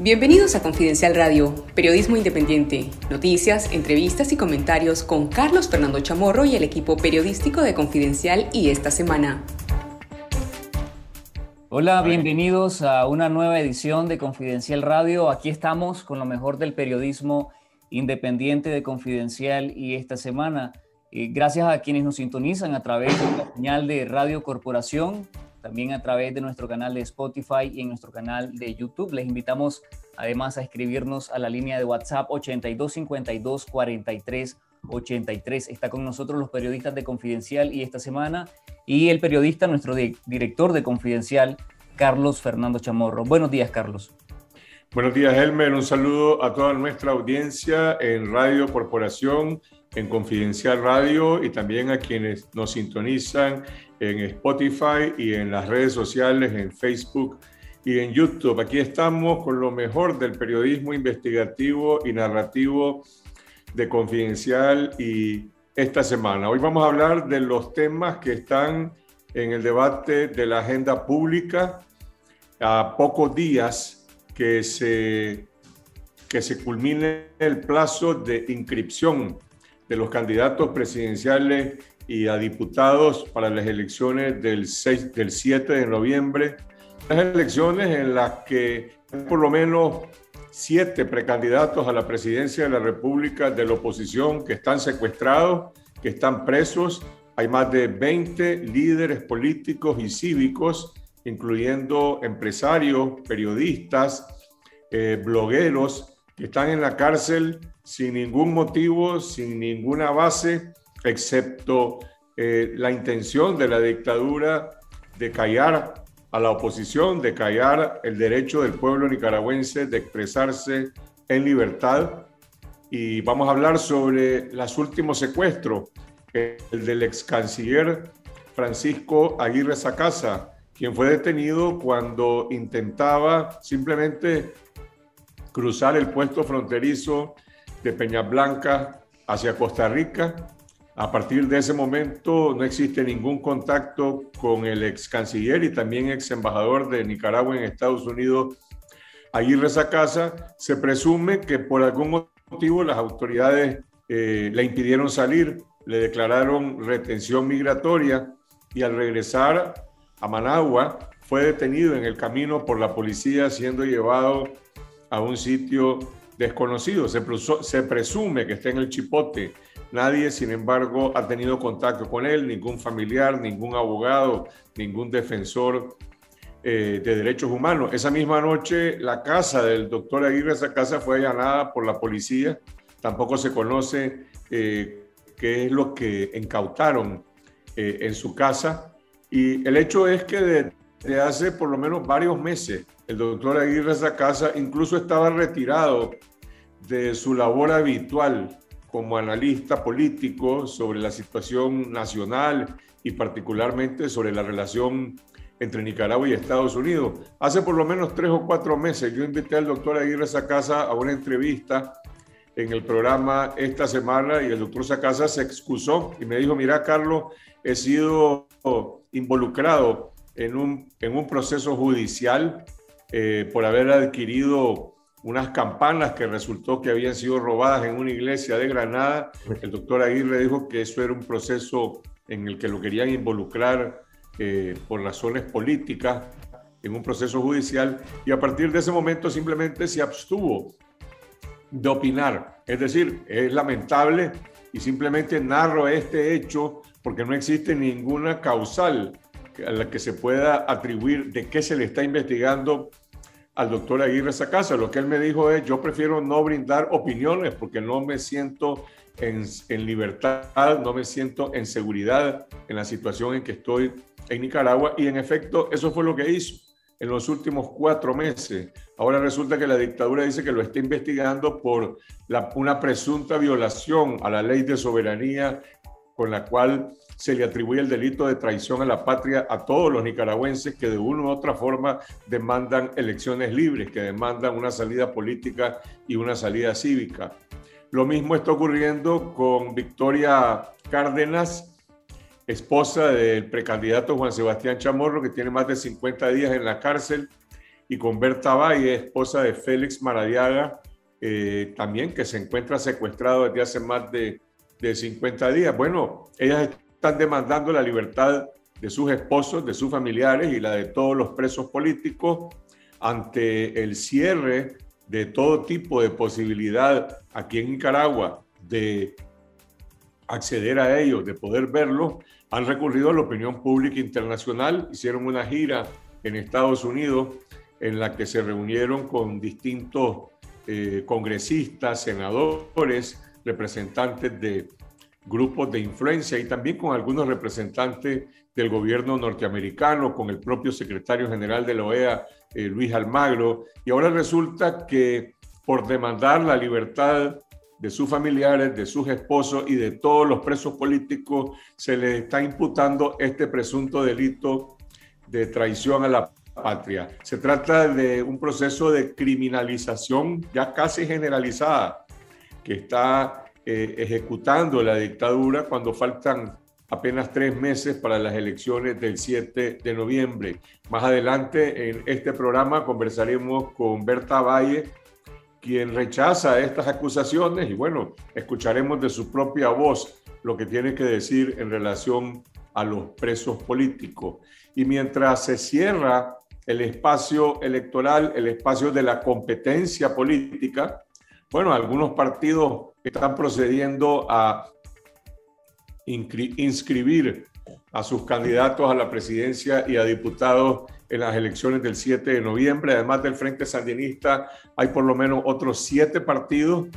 Bienvenidos a Confidencial Radio, periodismo independiente, noticias, entrevistas y comentarios con Carlos Fernando Chamorro y el equipo periodístico de Confidencial y esta semana. Hola, bienvenidos a una nueva edición de Confidencial Radio. Aquí estamos con lo mejor del periodismo independiente de Confidencial y esta semana. Eh, gracias a quienes nos sintonizan a través de la señal de Radio Corporación también a través de nuestro canal de Spotify y en nuestro canal de YouTube. Les invitamos además a escribirnos a la línea de WhatsApp 8252 43 83. Está con nosotros los periodistas de Confidencial y esta semana y el periodista, nuestro director de Confidencial, Carlos Fernando Chamorro. Buenos días, Carlos. Buenos días, Elmer. Un saludo a toda nuestra audiencia en Radio Corporación, en Confidencial Radio y también a quienes nos sintonizan en Spotify y en las redes sociales, en Facebook y en YouTube. Aquí estamos con lo mejor del periodismo investigativo y narrativo de Confidencial y esta semana. Hoy vamos a hablar de los temas que están en el debate de la agenda pública a pocos días que se, que se culmine el plazo de inscripción de los candidatos presidenciales y a diputados para las elecciones del, 6, del 7 de noviembre. Las elecciones en las que por lo menos siete precandidatos a la presidencia de la República de la oposición que están secuestrados, que están presos. Hay más de 20 líderes políticos y cívicos, incluyendo empresarios, periodistas, eh, blogueros, que están en la cárcel sin ningún motivo, sin ninguna base excepto eh, la intención de la dictadura de callar a la oposición, de callar el derecho del pueblo nicaragüense de expresarse en libertad. Y vamos a hablar sobre los últimos secuestros, el del ex canciller Francisco Aguirre Sacasa, quien fue detenido cuando intentaba simplemente cruzar el puesto fronterizo de Peña Blanca hacia Costa Rica a partir de ese momento no existe ningún contacto con el ex canciller y también ex embajador de Nicaragua en Estados Unidos, Aguirre Sacasa. Se presume que por algún motivo las autoridades eh, le impidieron salir, le declararon retención migratoria y al regresar a Managua fue detenido en el camino por la policía siendo llevado a un sitio desconocido. Se, presume que está en el Chipote Nadie, sin embargo, ha tenido contacto con él, ningún familiar, ningún abogado, ningún defensor eh, de derechos humanos. Esa misma noche, la casa del doctor Aguirre, esa casa fue allanada por la policía. Tampoco se conoce eh, qué es lo que incautaron eh, en su casa. Y el hecho es que desde hace por lo menos varios meses, el doctor Aguirre, esa casa incluso estaba retirado de su labor habitual como analista político sobre la situación nacional y particularmente sobre la relación entre Nicaragua y Estados Unidos. Hace por lo menos tres o cuatro meses yo invité al doctor Aguirre Sacasa a una entrevista en el programa esta semana y el doctor Sacasa se excusó y me dijo, mira Carlos, he sido involucrado en un, en un proceso judicial eh, por haber adquirido unas campanas que resultó que habían sido robadas en una iglesia de Granada. El doctor Aguirre dijo que eso era un proceso en el que lo querían involucrar eh, por razones políticas en un proceso judicial y a partir de ese momento simplemente se abstuvo de opinar. Es decir, es lamentable y simplemente narro este hecho porque no existe ninguna causal a la que se pueda atribuir de qué se le está investigando al doctor Aguirre Sacasa. Lo que él me dijo es, yo prefiero no brindar opiniones porque no me siento en, libertad, no me siento en seguridad en la situación en que estoy en Nicaragua. Y en efecto, eso fue lo que hizo en los últimos cuatro meses. Ahora resulta que la dictadura dice que lo está investigando por una presunta violación a la ley de soberanía con la cual se le atribuye el delito de traición a la patria a todos los nicaragüenses que de una u otra forma demandan elecciones libres, que demandan una salida política y una salida cívica. Lo mismo está ocurriendo con Victoria Cárdenas, esposa del precandidato Juan Sebastián Chamorro, que tiene más de 50 días en la cárcel. y con Berta Valle, esposa de Félix Maradiaga, eh, también que se encuentra secuestrado desde hace más de, de 50 días. Bueno, ellas están demandando la libertad de sus esposos, de sus familiares y la de todos los presos políticos ante el cierre de todo tipo de posibilidad aquí en Nicaragua de acceder a ellos, de poder verlos, han recurrido a la opinión pública internacional, hicieron una gira en Estados Unidos en la que se reunieron con distintos eh, congresistas, senadores, representantes de grupos de influencia y también con algunos representantes del gobierno norteamericano, con el propio secretario general de la OEA, eh, Luis Almagro. Y ahora resulta que por demandar la libertad de sus familiares, de sus esposos y de todos los presos políticos, se les está imputando este presunto delito de traición a la patria. Se trata de un proceso de criminalización ya casi generalizada que está eh, ejecutando la dictadura cuando faltan apenas tres meses para las elecciones del 7 de noviembre. Más adelante en este programa conversaremos con Berta Valle, quien rechaza estas acusaciones y bueno, escucharemos de su propia voz lo que tiene que decir en relación a los presos políticos. Y mientras se cierra el espacio electoral, el espacio de la competencia política, bueno, algunos partidos están procediendo a inscribir a sus candidatos a la presidencia y a diputados en las elecciones del 7 de noviembre. Además del Frente Sandinista, hay por lo menos otros siete partidos,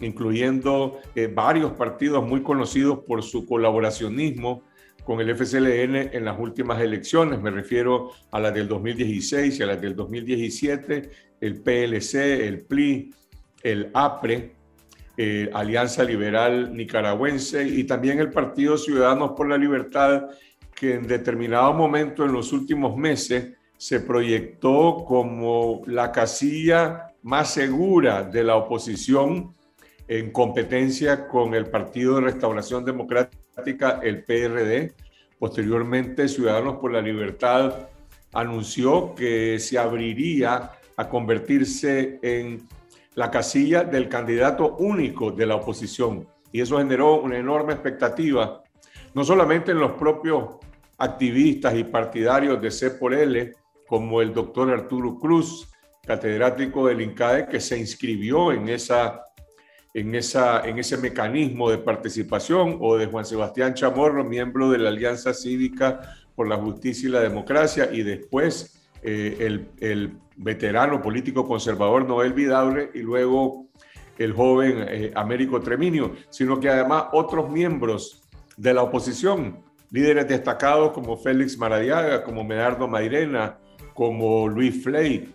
incluyendo eh, varios partidos muy conocidos por su colaboracionismo con el FCLN en las últimas elecciones. Me refiero a las del 2016 y a las del 2017, el PLC, el PLI, el APRE, eh, Alianza Liberal Nicaragüense y también el Partido Ciudadanos por la Libertad, que en determinado momento en los últimos meses se proyectó como la casilla más segura de la oposición en competencia con el Partido de Restauración Democrática, el PRD. Posteriormente, Ciudadanos por la Libertad anunció que se abriría a convertirse en la casilla del candidato único de la oposición. Y eso generó una enorme expectativa, no solamente en los propios activistas y partidarios de C por L, como el doctor Arturo Cruz, catedrático del INCAE, que se inscribió en, esa, en, esa, en ese mecanismo de participación, o de Juan Sebastián Chamorro, miembro de la Alianza Cívica por la Justicia y la Democracia, y después eh, el, veterano político conservador Noel Vidaure y luego el joven eh, Américo Treminio, sino que además otros miembros de la oposición, líderes destacados como Félix Maradiaga, como Medardo Mairena, como Luis Fley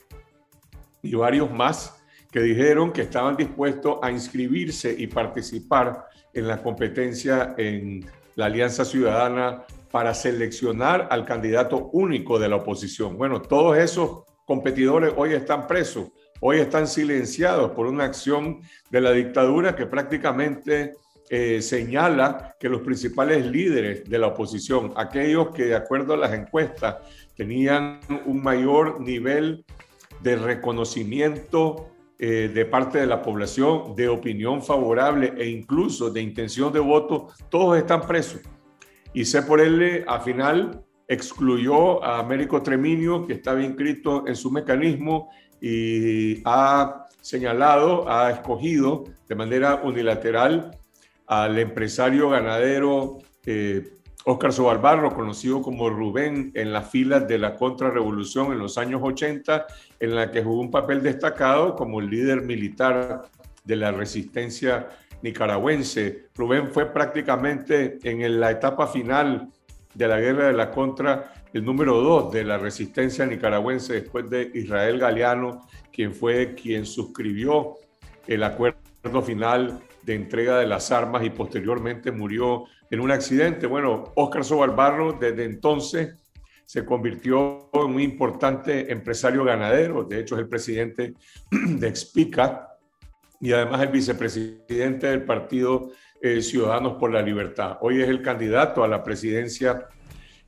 y varios más que dijeron que estaban dispuestos a inscribirse y participar en la competencia en la Alianza Ciudadana para seleccionar al candidato único de la oposición. Bueno, todos esos competidores hoy están presos, hoy están silenciados por una acción de la dictadura que prácticamente eh, señala que los principales líderes de la oposición, aquellos que de acuerdo a las encuestas tenían un mayor nivel de reconocimiento eh, de parte de la población, de opinión favorable e incluso de intención de voto, todos están presos. Y él, al final, excluyó a Américo Treminio, que estaba inscrito en su mecanismo, y ha señalado, ha escogido de manera unilateral al empresario ganadero eh, Óscar Sobalbarro, conocido como Rubén, en las filas de la contrarrevolución en los años 80, en la que jugó un papel destacado como líder militar de la resistencia nicaragüense. Rubén fue prácticamente en la etapa final de la guerra de la contra, el número dos de la resistencia nicaragüense después de Israel Galeano, quien fue quien suscribió el acuerdo final de entrega de las armas y posteriormente murió en un accidente. Bueno, Óscar Sobalbarro desde entonces se convirtió en un importante empresario ganadero, de hecho es el presidente de Expica y además el vicepresidente del partido eh, Ciudadanos por la Libertad. Hoy es el candidato a la presidencia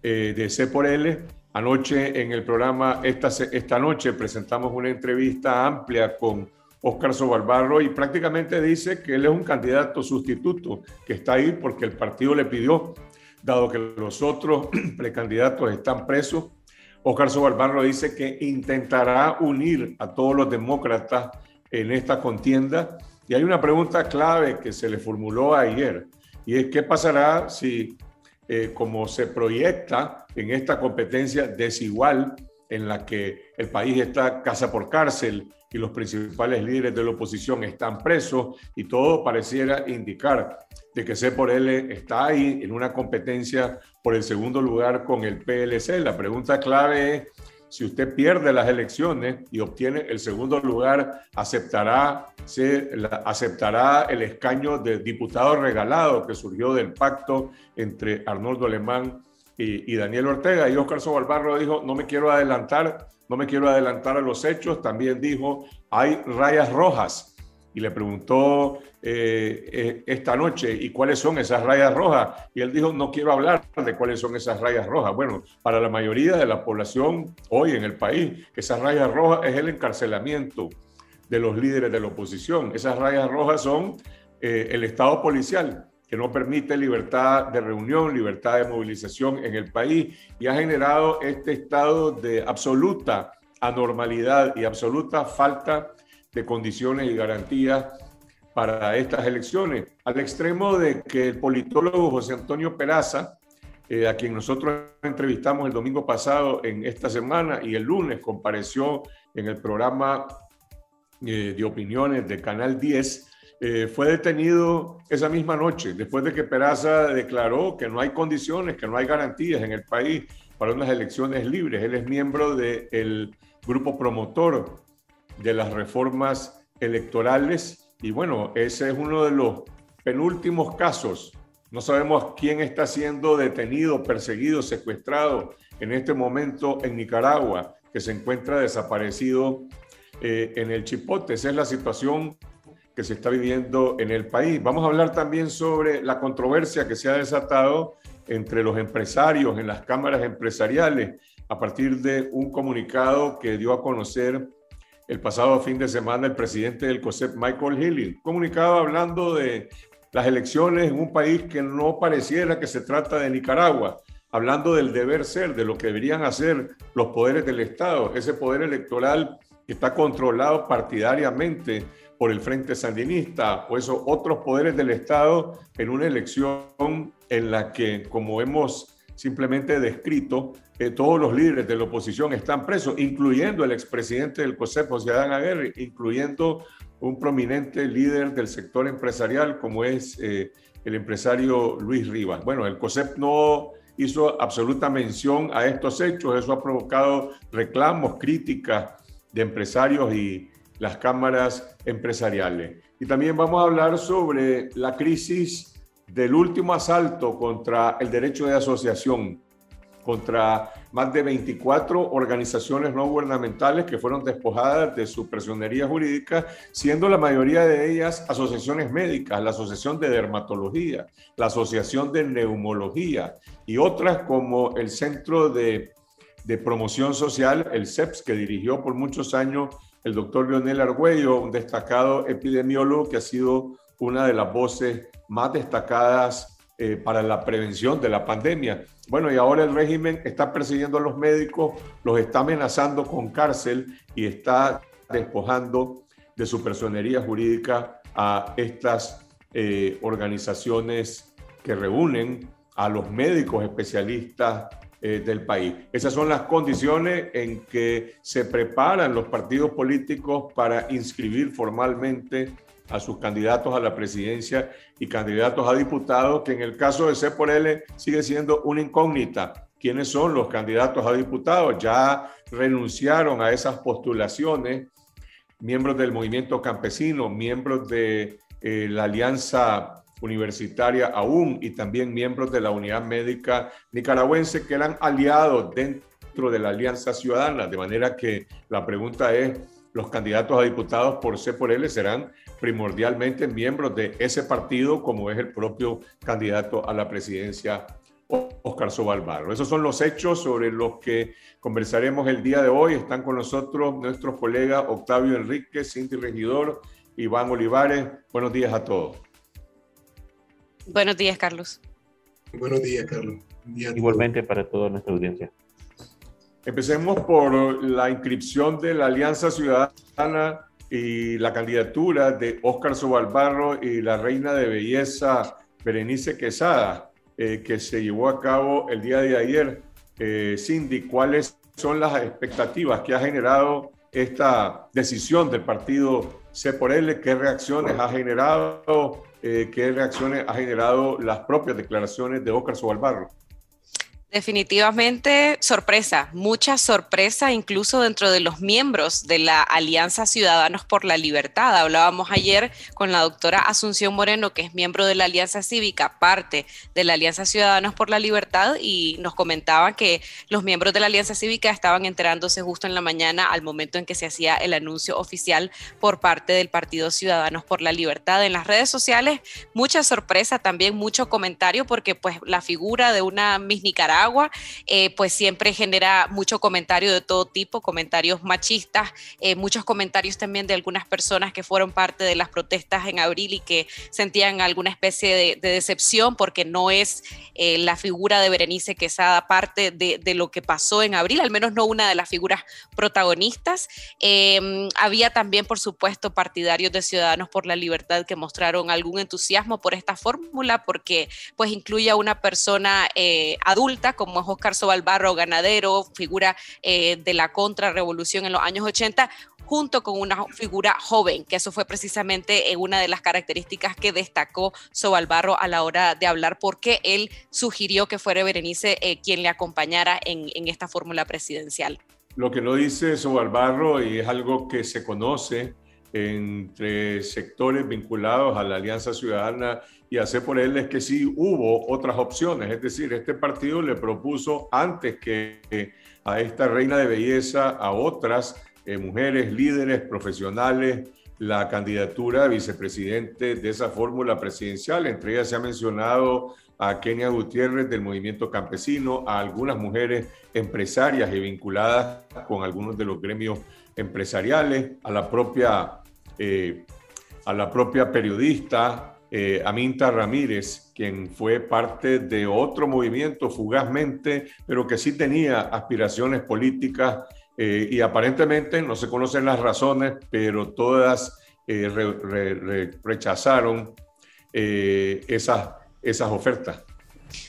eh, de C por L Anoche en el programa, esta, esta noche presentamos una entrevista amplia con Óscar Sobalbarro y prácticamente dice que él es un candidato sustituto, que está ahí porque el partido le pidió, dado que los otros precandidatos están presos. Óscar Sobalbarro dice que intentará unir a todos los demócratas en esta contienda. Y hay una pregunta clave que se le formuló ayer, y es qué pasará si, eh, como se proyecta en esta competencia desigual en la que el país está casa por cárcel y los principales líderes de la oposición están presos y todo pareciera indicar de que C por L está ahí en una competencia por el segundo lugar con el PLC. La pregunta clave es si usted pierde las elecciones y obtiene el segundo lugar, aceptará, se, aceptará el escaño de diputado regalado que surgió del pacto entre Arnoldo Alemán y, y Daniel Ortega. Y Óscar Sobalbarro dijo, no me quiero adelantar, no me quiero adelantar a los hechos. También dijo, hay rayas rojas y le preguntó eh, eh, esta noche, ¿y cuáles son esas rayas rojas? Y él dijo, no quiero hablar de cuáles son esas rayas rojas. Bueno, para la mayoría de la población hoy en el país, esas rayas rojas es el encarcelamiento de los líderes de la oposición. Esas rayas rojas son eh, el Estado policial, que no permite libertad de reunión, libertad de movilización en el país y ha generado este estado de absoluta anormalidad y absoluta falta de condiciones y garantías para estas elecciones, al extremo de que el politólogo José Antonio Peraza, eh, a quien nosotros entrevistamos el domingo pasado en esta semana y el lunes compareció en el programa eh, de opiniones de Canal 10, eh, fue detenido esa misma noche, después de que Peraza declaró que no hay condiciones, que no hay garantías en el país para unas elecciones libres. Él es miembro del grupo promotor de las reformas electorales y bueno, ese es uno de los penúltimos casos. No sabemos quién está siendo detenido, perseguido, secuestrado en este momento en Nicaragua, que se encuentra desaparecido eh, en el Chipote. Esa es la situación que se está viviendo en el país. Vamos a hablar también sobre la controversia que se ha desatado entre los empresarios en las cámaras empresariales a partir de un comunicado que dio a conocer el pasado fin de semana el presidente del COSEP, Michael Healy, comunicado hablando de las elecciones en un país que no pareciera que se trata de Nicaragua, hablando del deber ser, de lo que deberían hacer los poderes del Estado, ese poder electoral que está controlado partidariamente por el Frente Sandinista o esos otros poderes del Estado en una elección en la que, como hemos simplemente descrito que todos los líderes de la oposición están presos, incluyendo el expresidente del COSEP, José Adán Aguirre, incluyendo un prominente líder del sector empresarial como es eh, el empresario Luis Rivas. Bueno, el COSEP no hizo absoluta mención a estos hechos, eso ha provocado reclamos, críticas de empresarios y las cámaras empresariales. Y también vamos a hablar sobre la crisis del último asalto contra el derecho de asociación, contra más de 24 organizaciones no gubernamentales que fueron despojadas de su personería jurídica, siendo la mayoría de ellas asociaciones médicas, la Asociación de Dermatología, la Asociación de Neumología y otras como el Centro de, de Promoción Social, el CEPS, que dirigió por muchos años el doctor Leonel Argüello, un destacado epidemiólogo que ha sido una de las voces más destacadas eh, para la prevención de la pandemia. Bueno, y ahora el régimen está persiguiendo a los médicos, los está amenazando con cárcel y está despojando de su personería jurídica a estas eh, organizaciones que reúnen a los médicos especialistas eh, del país. Esas son las condiciones en que se preparan los partidos políticos para inscribir formalmente a sus candidatos a la presidencia y candidatos a diputados, que en el caso de C por L sigue siendo una incógnita. ¿Quiénes son los candidatos a diputados? Ya renunciaron a esas postulaciones miembros del movimiento campesino, miembros de eh, la Alianza Universitaria aún y también miembros de la Unidad Médica Nicaragüense que eran aliados dentro de la Alianza Ciudadana. De manera que la pregunta es, los candidatos a diputados por C por L serán primordialmente miembros de ese partido, como es el propio candidato a la presidencia Oscar Sobalbarro. Esos son los hechos sobre los que conversaremos el día de hoy. Están con nosotros nuestros colegas Octavio Enrique, Cinti Regidor, Iván Olivares. Buenos días a todos. Buenos días, Carlos. Buenos días, Carlos. Igualmente para toda nuestra audiencia. Empecemos por la inscripción de la Alianza Ciudadana y la candidatura de Óscar Sobalbarro y la reina de belleza Berenice Quesada, eh, que se llevó a cabo el día de ayer. Eh, Cindy, ¿cuáles son las expectativas que ha generado esta decisión del partido C por L? ¿Qué reacciones ha generado? Eh, ¿Qué reacciones ha generado las propias declaraciones de Óscar Sobalbarro? Definitivamente sorpresa, mucha sorpresa incluso dentro de los miembros de la Alianza Ciudadanos por la Libertad. Hablábamos ayer con la doctora Asunción Moreno, que es miembro de la Alianza Cívica, parte de la Alianza Ciudadanos por la Libertad, y nos comentaba que los miembros de la Alianza Cívica estaban enterándose justo en la mañana al momento en que se hacía el anuncio oficial por parte del Partido Ciudadanos por la Libertad. En las redes sociales, mucha sorpresa, también mucho comentario, porque pues la figura de una Miss Nicaragua agua, eh, pues siempre genera mucho comentario de todo tipo, comentarios machistas, eh, muchos comentarios también de algunas personas que fueron parte de las protestas en abril y que sentían alguna especie de, decepción porque no es eh, la figura de Berenice Quesada parte de, de, lo que pasó en abril, al menos no una de las figuras protagonistas. Em, había también, por supuesto, partidarios de Ciudadanos por la Libertad que mostraron algún entusiasmo por esta fórmula porque pues incluye a una persona adulta como es Oscar Sobalbarro, ganadero, figura eh, de la contrarrevolución en los años 80, junto con una figura joven, que eso fue precisamente eh, una de las características que destacó Sobalbarro a la hora de hablar, porque él sugirió que fuera Berenice eh, quien le acompañara en, en esta fórmula presidencial. Lo que no dice Sobalbarro, y es algo que se conoce entre sectores vinculados a la Alianza Ciudadana y hacer por él es que sí hubo otras opciones, es decir, este partido le propuso antes que a esta reina de belleza, a otras eh, mujeres líderes profesionales, la candidatura de vicepresidente de esa fórmula presidencial. Entre ellas se ha mencionado a Kenia Gutiérrez del movimiento campesino, a algunas mujeres empresarias y vinculadas con algunos de los gremios empresariales, a la propia, eh, a la propia periodista eh, Aminta Ramírez, quien fue parte de otro movimiento fugazmente, pero que sí tenía aspiraciones políticas eh, y aparentemente no se conocen las razones, pero todas rechazaron esas, esas ofertas.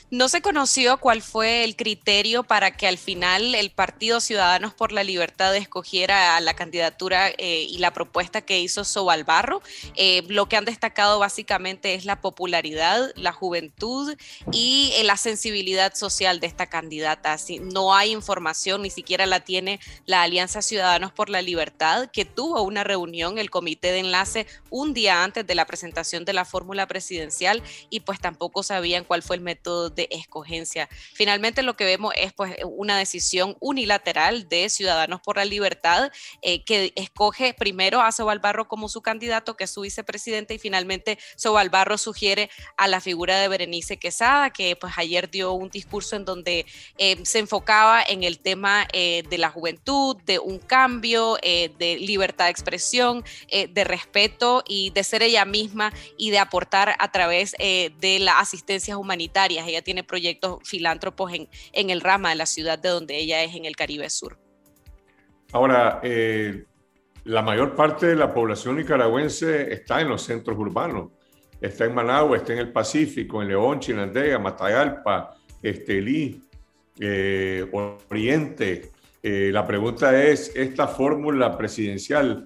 No se conoció cuál fue el criterio para que al final el Partido Ciudadanos por la Libertad escogiera la candidatura eh, y la propuesta que hizo Sobalbarro. Eh, lo que han destacado básicamente es la popularidad, la juventud y eh, la sensibilidad social de esta candidata. no hay información, ni siquiera la tiene la Alianza Ciudadanos por la Libertad, que tuvo una reunión, el comité de enlace, un día antes de la presentación de la fórmula presidencial y pues tampoco sabían cuál fue el método de escogencia. Finalmente lo que vemos es pues una decisión unilateral de Ciudadanos por la Libertad eh, que escoge primero a Sobalbarro como su candidato, que es su vicepresidente, y finalmente Sobalbarro sugiere a la figura de Berenice Quesada, que pues ayer dio un discurso en donde eh, se enfocaba en el tema eh, de la juventud, de un cambio, de libertad de expresión, de respeto y de ser ella misma y de aportar a través de las asistencias humanitarias. Ella tiene proyectos filántropos en, el rama de la ciudad de donde ella es, en el Caribe Sur. Ahora, eh, la mayor parte de la población nicaragüense está en los centros urbanos. Está en Managua, está en el Pacífico, en León, Chinandega, Matagalpa, Estelí, eh, Oriente. Eh, la pregunta es, esta fórmula presidencial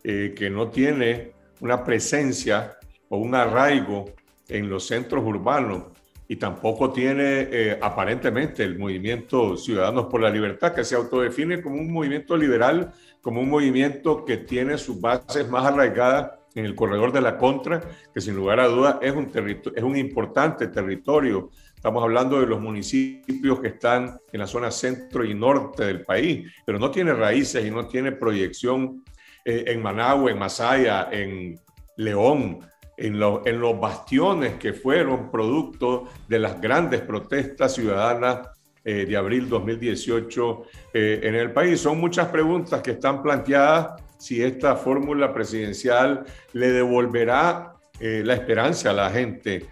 que no tiene una presencia o un arraigo en los centros urbanos, y tampoco tiene eh, aparentemente el movimiento Ciudadanos por la Libertad, que se autodefine como un movimiento liberal, como un movimiento que tiene sus bases más arraigadas en el corredor de la contra, que sin lugar a dudas es un, es un importante territorio. Estamos hablando de los municipios que están en la zona centro y norte del país, pero no tiene raíces y no tiene proyección eh, en Managua, en Masaya, en León, en, en los bastiones que fueron producto de las grandes protestas ciudadanas eh, de abril 2018 eh, en el país. Son muchas preguntas que están planteadas si esta fórmula presidencial le devolverá eh, la esperanza a la gente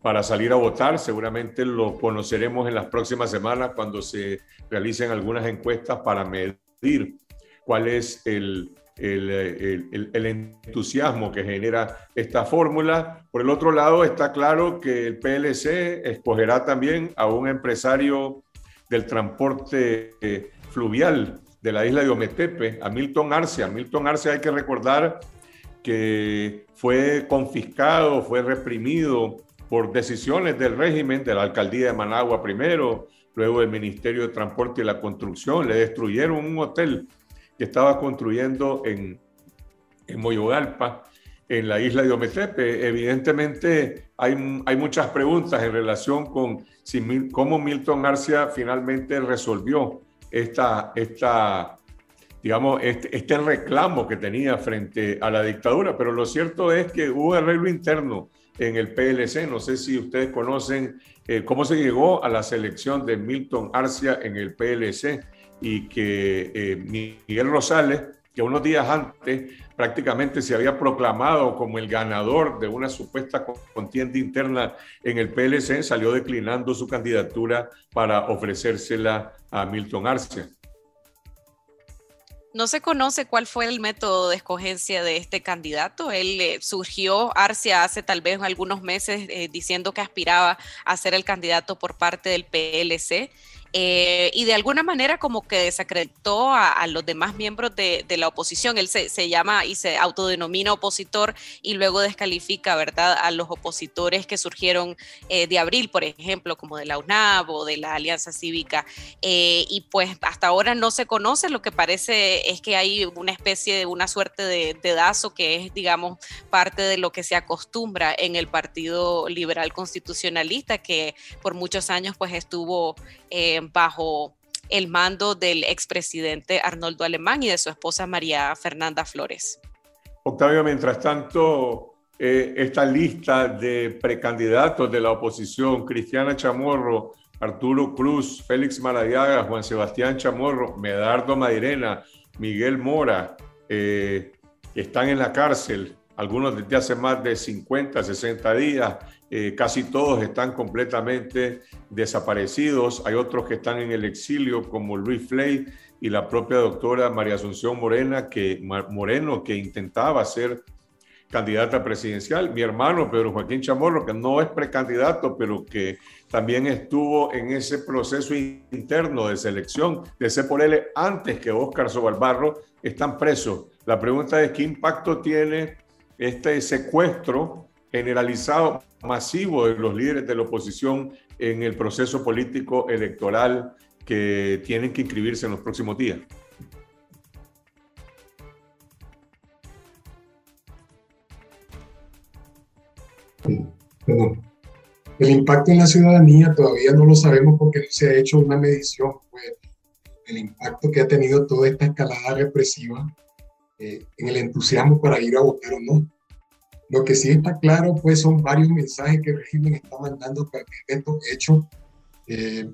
para salir a votar. Seguramente lo conoceremos en las próximas semanas cuando se realicen algunas encuestas para medir cuál es el, el, entusiasmo que genera esta fórmula. Por el otro lado, está claro que el PLC escogerá también a un empresario del transporte eh, fluvial de la isla de Ometepe, a Milton Arce. A Milton Arce hay que recordar que fue confiscado, fue reprimido por decisiones del régimen, de la alcaldía de Managua primero, luego del Ministerio de Transporte y la Construcción, le destruyeron un hotel que estaba construyendo en, en Moyogalpa, en la isla de Ometepe. Evidentemente hay, hay muchas preguntas en relación con si, cómo Milton Arcia finalmente resolvió esta, esta digamos, este, este, reclamo que tenía frente a la dictadura, pero lo cierto es que hubo arreglo interno en el PLC. No sé si ustedes conocen eh, cómo se llegó a la selección de Milton Arcia en el PLC y que eh, Miguel Rosales, que unos días antes prácticamente se había proclamado como el ganador de una supuesta contienda interna en el PLC, salió declinando su candidatura para ofrecérsela a Milton Arce. No se conoce cuál fue el método de escogencia de este candidato. Él eh, surgió Arcia hace tal vez algunos meses eh, diciendo que aspiraba a ser el candidato por parte del PLC eh, y de alguna manera como que desacreditó a, los demás miembros de, la oposición. Él se, llama y se autodenomina opositor y luego descalifica, ¿verdad?, a los opositores que surgieron eh, de abril, por ejemplo, como de la UNAV o de la Alianza Cívica. Eh, y pues hasta ahora no se conoce, lo que parece es que hay una especie de una suerte de, dazo que es, digamos, parte de lo que se acostumbra en el Partido Liberal Constitucionalista, que por muchos años pues estuvo bajo el mando del expresidente Arnoldo Alemán y de su esposa María Fernanda Flores. Octavio, mientras tanto, eh, esta lista de precandidatos de la oposición, Cristiana Chamorro, Arturo Cruz, Félix Maradiaga, Juan Sebastián Chamorro, Medardo Madirena, Miguel Mora, eh, están en la cárcel, algunos desde hace más de 50, 60 días, eh, casi todos están completamente desaparecidos. Hay otros que están en el exilio, como Luis Flay y la propia doctora María Asunción Morena, que, Moreno, que intentaba ser candidata presidencial. Mi hermano Pedro Joaquín Chamorro, que no es precandidato, pero que también estuvo en ese proceso interno de selección de él antes que Óscar Sobalbarro, están presos. La pregunta es qué impacto tiene este secuestro generalizado masivo de los líderes de la oposición en el proceso político electoral que tienen que inscribirse en los próximos días. El impacto en la ciudadanía todavía no lo sabemos porque no se ha hecho una medición. Pues, el impacto que ha tenido toda esta escalada represiva eh, en el entusiasmo para ir a votar o no. Lo que sí está claro, pues, son varios mensajes que el régimen está mandando para que estos hechos. Eh,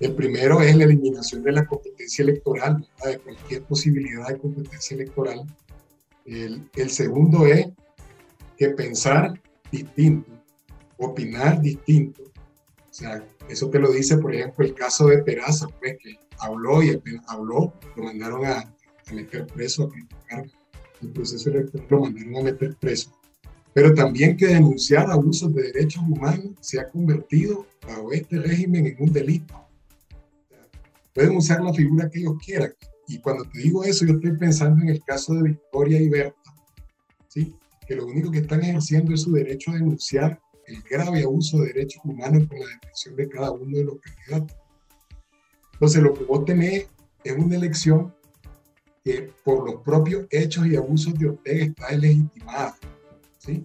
el primero es la eliminación de la competencia electoral, de cualquier posibilidad de competencia electoral. El, el, segundo es que pensar distinto, opinar distinto. O sea, eso te lo dice, por ejemplo, el caso de Peraza, pues, que habló y apenas habló, lo mandaron a, a meter preso, a criticar el proceso electoral, lo mandaron a meter preso pero también que denunciar abusos de derechos humanos se ha convertido bajo este régimen en un delito. Pueden usar la figura que ellos quieran. Y cuando te digo eso, yo estoy pensando en el caso de Victoria y Berta, ¿sí? que lo único que están ejerciendo es su derecho a denunciar el grave abuso de derechos humanos con la detención de cada uno de los candidatos. Entonces, lo que vos tenés es una elección que por los propios hechos y abusos de Ortega está legitimada. ¿Sí?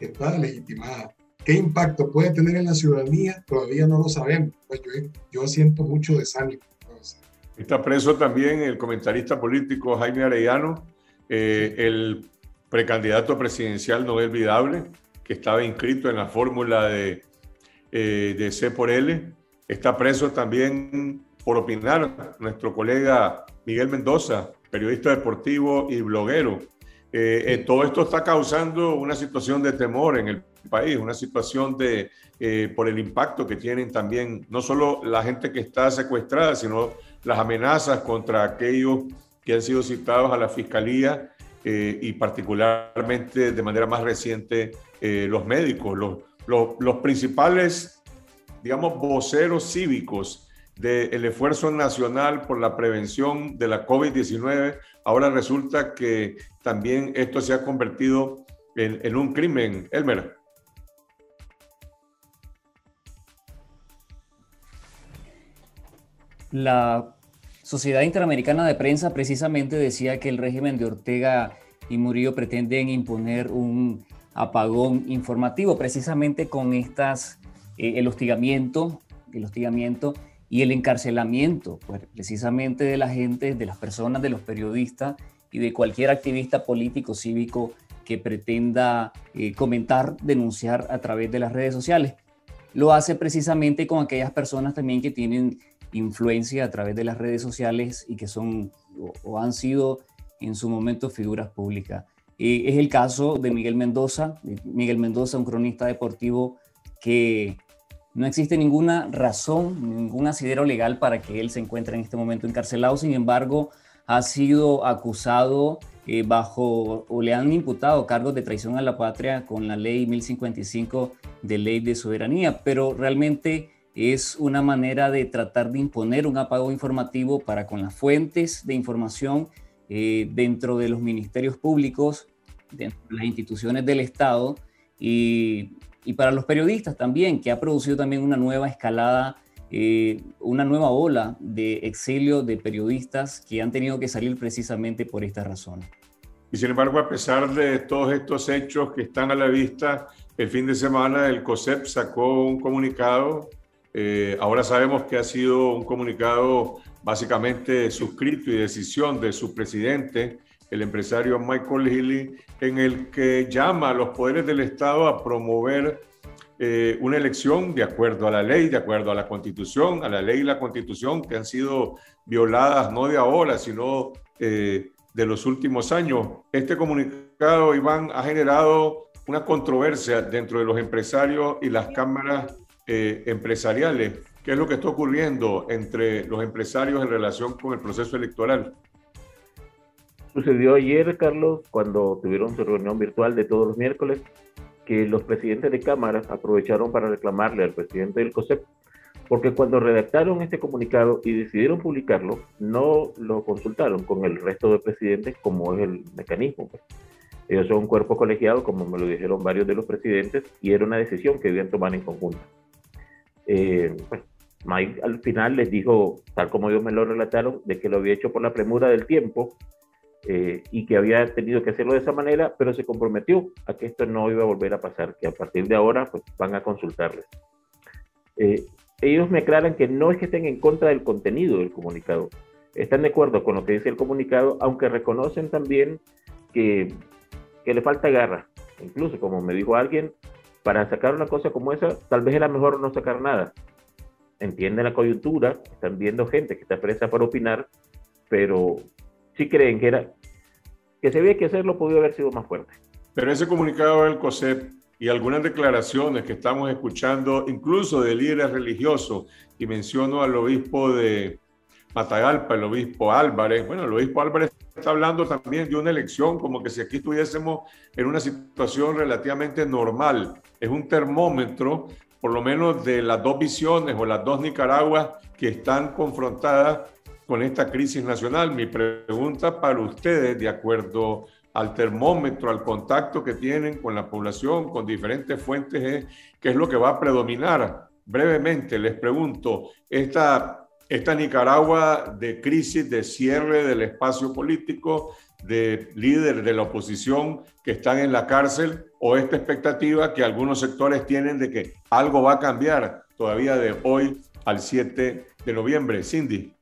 está legitimada. ¿Qué impacto puede tener en la ciudadanía? Todavía no lo sabemos. Pues yo, yo siento mucho desánimo. Está preso también el comentarista político Jaime Arellano, eh, el precandidato presidencial no olvidable, que estaba inscrito en la fórmula de, eh, de C por L. Está preso también por opinar nuestro colega Miguel Mendoza, periodista deportivo y bloguero. Eh, eh, todo esto está causando una situación de temor en el país, una situación de, por el impacto que tienen también no solo la gente que está secuestrada, sino las amenazas contra aquellos que han sido citados a la fiscalía y particularmente de manera más reciente los médicos, los, los, los principales, digamos, voceros cívicos del esfuerzo nacional por la prevención de la COVID-19, ahora resulta que también esto se ha convertido en, un crimen. Elmer. La Sociedad Interamericana de Prensa precisamente decía que el régimen de Ortega y Murillo pretenden imponer un apagón informativo, precisamente con estas, eh, el hostigamiento, el hostigamiento y el encarcelamiento, pues precisamente de la gente, de las personas, de los periodistas y de cualquier activista político, cívico que pretenda eh, comentar, denunciar a través de las redes sociales. Lo hace precisamente con aquellas personas también que tienen influencia a través de las redes sociales y que son o, han sido en su momento figuras públicas. Eh, es el caso de Miguel Mendoza, Miguel Mendoza, un cronista deportivo que no existe ninguna razón, ningún asidero legal para que él se encuentre en este momento encarcelado. Sin embargo, ha sido acusado eh, bajo o le han imputado cargos de traición a la patria con la ley 1055 de ley de soberanía, pero realmente es una manera de tratar de imponer un apago informativo para con las fuentes de información eh, dentro de los ministerios públicos, dentro de las instituciones del Estado y y para los periodistas también, que ha producido también una nueva escalada, eh, una nueva ola de exilio de periodistas que han tenido que salir precisamente por esta razón. Y sin embargo, a pesar de todos estos hechos que están a la vista, el fin de semana el COSEP sacó un comunicado. Eh, ahora sabemos que ha sido un comunicado básicamente suscrito y decisión de su presidente, el empresario Michael Healy, en el que llama a los poderes del Estado a promover eh, una elección de acuerdo a la ley, de acuerdo a la constitución, a la ley y la constitución que han sido violadas no de ahora, sino eh, de los últimos años. Este comunicado, Iván, ha generado una controversia dentro de los empresarios y las cámaras eh, empresariales. ¿Qué es lo que está ocurriendo entre los empresarios en relación con el proceso electoral? Sucedió ayer, Carlos, cuando tuvieron su reunión virtual de todos los miércoles, que los presidentes de cámaras aprovecharon para reclamarle al presidente del COSEP, porque cuando redactaron este comunicado y decidieron publicarlo, no lo consultaron con el resto de presidentes como es el mecanismo. Pues. Ellos son un cuerpo colegiado, como me lo dijeron varios de los presidentes, y era una decisión que debían tomar en conjunto. Eh, pues, Mike al final les dijo, tal como ellos me lo relataron, de que lo había hecho por la premura del tiempo eh, y que había tenido que hacerlo de esa manera, pero se comprometió a que esto no iba a volver a pasar, que a partir de ahora pues, van a consultarles. Eh, ellos me aclaran que no es que estén en contra del contenido del comunicado, están de acuerdo con lo que dice el comunicado, aunque reconocen también que, que le falta garra. Incluso, como me dijo alguien, para sacar una cosa como esa, tal vez era mejor no sacar nada. Entienden la coyuntura, están viendo gente que está presa para opinar, pero sí creen que era que se había que hacerlo, podía haber sido más fuerte. Pero ese comunicado del COSEP y algunas declaraciones que estamos escuchando, incluso de líderes religiosos, y menciono al obispo de Matagalpa, el obispo Álvarez. Bueno, el obispo Álvarez está hablando también de una elección, como que si aquí estuviésemos en una situación relativamente normal. Es un termómetro, por lo menos, de las dos visiones o las dos Nicaraguas que están confrontadas con esta crisis nacional. Mi pregunta para ustedes, de acuerdo al termómetro, al contacto que tienen con la población, con diferentes fuentes, es qué es lo que va a predominar. Brevemente les pregunto, esta, esta Nicaragua de crisis, de cierre del espacio político, de líderes de la oposición que están en la cárcel, o esta expectativa que algunos sectores tienen de que algo va a cambiar todavía de hoy al 7 de noviembre. Cindy.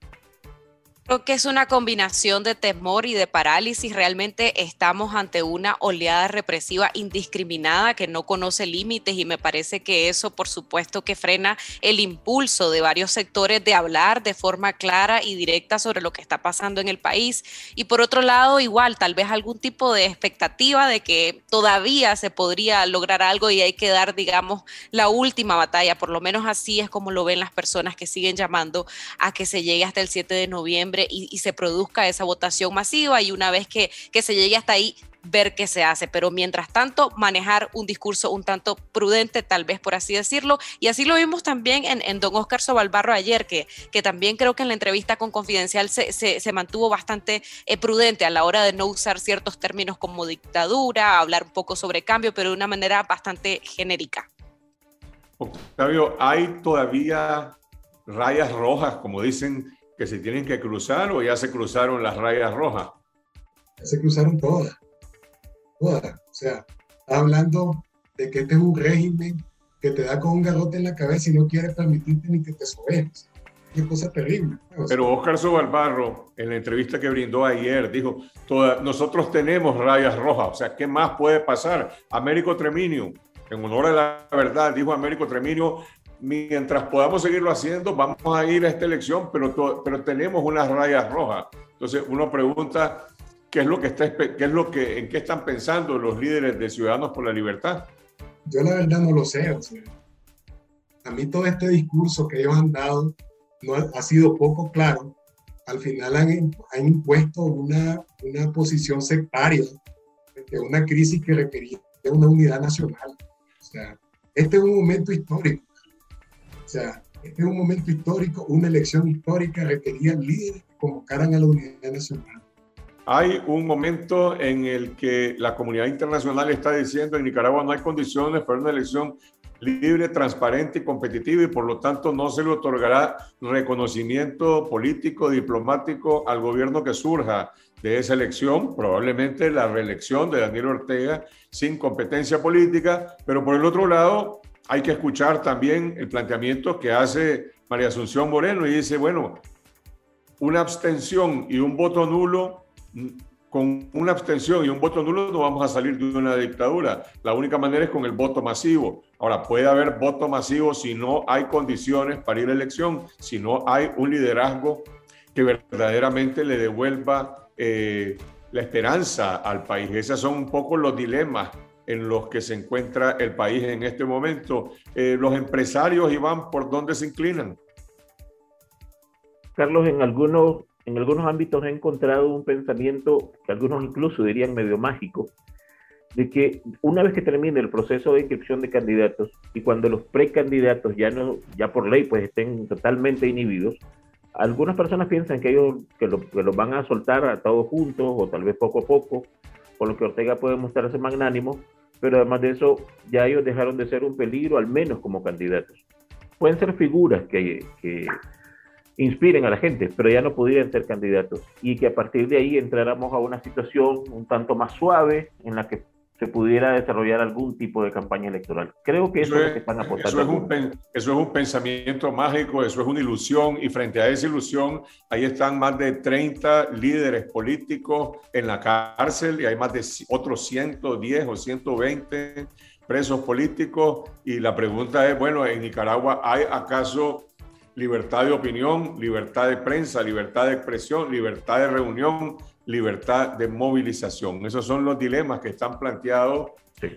Creo que es una combinación de temor y de parálisis. Realmente estamos ante una oleada represiva indiscriminada que no conoce límites y me parece que eso, por supuesto, que frena el impulso de varios sectores de hablar de forma clara y directa sobre lo que está pasando en el país. Y por otro lado, igual, tal vez algún tipo de expectativa de que todavía se podría lograr algo y hay que dar, digamos, la última batalla. Por lo menos así es como lo ven las personas que siguen llamando a que se llegue hasta el 7 de noviembre y, se produzca esa votación masiva y una vez que, que se llegue hasta ahí, ver qué se hace, pero mientras tanto manejar un discurso un tanto prudente, tal vez por así decirlo, y así lo vimos también en, en don Oscar Sobalbarro ayer, que, que también creo que en la entrevista con Confidencial se, se, mantuvo bastante eh, prudente a la hora de no usar ciertos términos como dictadura, hablar un poco sobre cambio, pero de una manera bastante genérica. Octavio, ¿hay todavía rayas rojas, como dicen, que se tienen que cruzar o ya se cruzaron las rayas rojas? Ya se cruzaron todas, todas. O sea, está hablando de que este es un régimen que te da con un garrote en la cabeza y no quiere permitirte ni que te sobejes. Qué cosa terrible. Pero Oscar Sobalbarro, en la entrevista que brindó ayer, dijo, nosotros tenemos rayas rojas, o sea, ¿qué más puede pasar? Américo Treminio, en honor a la verdad, dijo Américo Treminio, mientras podamos seguirlo haciendo, vamos a ir a esta elección, pero, pero tenemos unas rayas rojas. Entonces uno pregunta, ¿qué es lo que está, qué es lo que, en qué están pensando los líderes de Ciudadanos por la Libertad? Yo la verdad no lo sé. a mí todo este discurso que ellos han dado no ha, sido poco claro. Al final han, han impuesto una, una posición sectaria de una crisis que requería una unidad nacional. O sea, este es un momento histórico sea, este es un momento histórico, una elección histórica requería líderes que convocaran a la unidad nacional. Hay un momento en el que la comunidad internacional está diciendo en Nicaragua no hay condiciones para una elección libre, transparente y competitiva y por lo tanto no se le otorgará reconocimiento político, diplomático al gobierno que surja de esa elección, probablemente la reelección de Daniel Ortega sin competencia política, pero por el otro lado hay que escuchar también el planteamiento que hace María Asunción Moreno y dice, bueno, una abstención y un voto nulo, con una abstención y un voto nulo no vamos a salir de una dictadura. La única manera es con el voto masivo. Ahora, puede haber voto masivo si no hay condiciones para ir a elección, si no hay un liderazgo que verdaderamente le devuelva eh, la esperanza al país. Esos son un poco los dilemas en los que se encuentra el país en este momento. Eh, los empresarios, Iván, ¿por dónde se inclinan? Carlos, en algunos, en algunos ámbitos he encontrado un pensamiento que algunos incluso dirían medio mágico, de que una vez que termine el proceso de inscripción de candidatos y cuando los precandidatos ya no, ya por ley pues estén totalmente inhibidos, algunas personas piensan que ellos que lo, que los van a soltar a todos juntos o tal vez poco a poco, por lo que Ortega puede mostrarse magnánimo, pero además de eso ya ellos dejaron de ser un peligro, al menos como candidatos. Pueden ser figuras que, que inspiren a la gente, pero ya no podrían ser candidatos y que a partir de ahí entráramos a una situación un tanto más suave en la que se pudiera desarrollar algún tipo de campaña electoral. Creo que eso, es, lo que están aportando. Eso es, un, eso es un pensamiento mágico, eso es una ilusión y frente a esa ilusión ahí están más de 30 líderes políticos en la cárcel y hay más de otros 110 o 120 presos políticos y la pregunta es, bueno, en Nicaragua hay acaso libertad de opinión, libertad de prensa, libertad de expresión, libertad de reunión, libertad de movilización. Esos son los dilemas que están planteados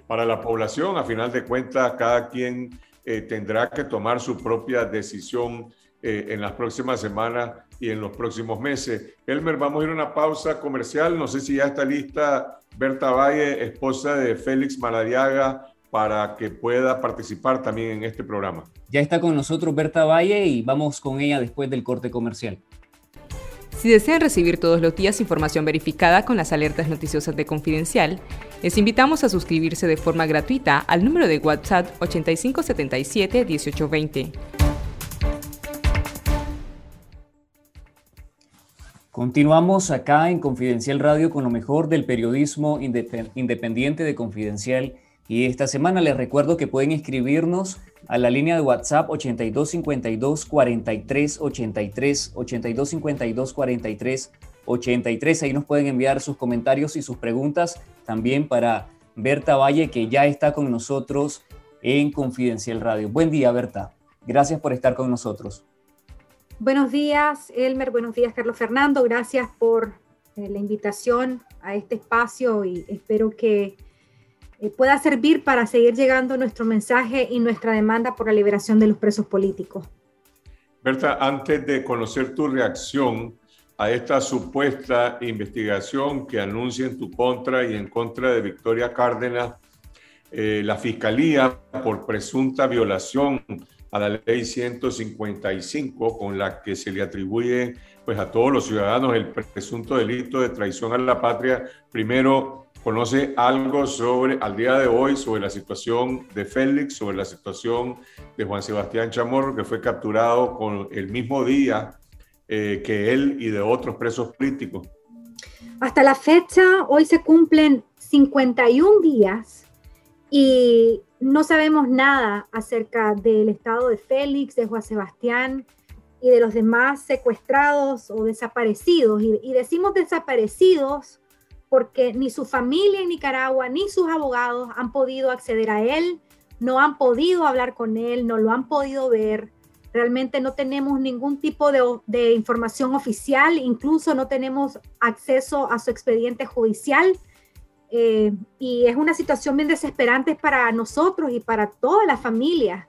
para la población. A final de cuentas, cada quien eh, tendrá que tomar su propia decisión eh, en las próximas semanas y en los próximos meses. Elmer, vamos a ir a una pausa comercial. No sé si ya está lista Berta Valle, esposa de Félix Maladiaga, para que pueda participar también en este programa. Ya está con nosotros Berta Valle y vamos con ella después del corte comercial. Si desean recibir todos los días información verificada con las alertas noticiosas de Confidencial, les invitamos a suscribirse de forma gratuita al número de WhatsApp 8577-1820. Continuamos acá en Confidencial Radio con lo mejor del periodismo independiente de Confidencial y esta semana les recuerdo que pueden escribirnos a la línea de WhatsApp 8252 43 83 8252 43 83. Ahí nos pueden enviar sus comentarios y sus preguntas también para Berta Valle, que ya está con nosotros en Confidencial Radio. Buen día, Berta. Gracias por estar con nosotros. Buenos días, Elmer. Buenos días, Carlos Fernando. Gracias por eh, la invitación a este espacio y espero que pueda servir para seguir llegando nuestro mensaje y nuestra demanda por la liberación de los presos políticos. Berta, antes de conocer tu reacción a esta supuesta investigación que anuncia en tu contra y en contra de Victoria Cárdenas, eh, la Fiscalía por presunta violación a la ley 155 con la que se le atribuye pues a todos los ciudadanos el presunto delito de traición a la patria. Primero, conoce algo sobre, al día de hoy, sobre la situación de Félix, sobre la situación de Juan Sebastián Chamorro, que fue capturado con el mismo día eh, que él y de otros presos políticos. Hasta la fecha, hoy se cumplen 51 días y no sabemos nada acerca del estado de Félix, de Juan Sebastián y de los demás secuestrados o desaparecidos. Y, decimos desaparecidos porque ni su familia en Nicaragua ni sus abogados han podido acceder a él, no han podido hablar con él, no lo han podido ver. Realmente no tenemos ningún tipo de, de información oficial, incluso no tenemos acceso a su expediente judicial eh, y es una situación bien desesperante para nosotros y para todas las familias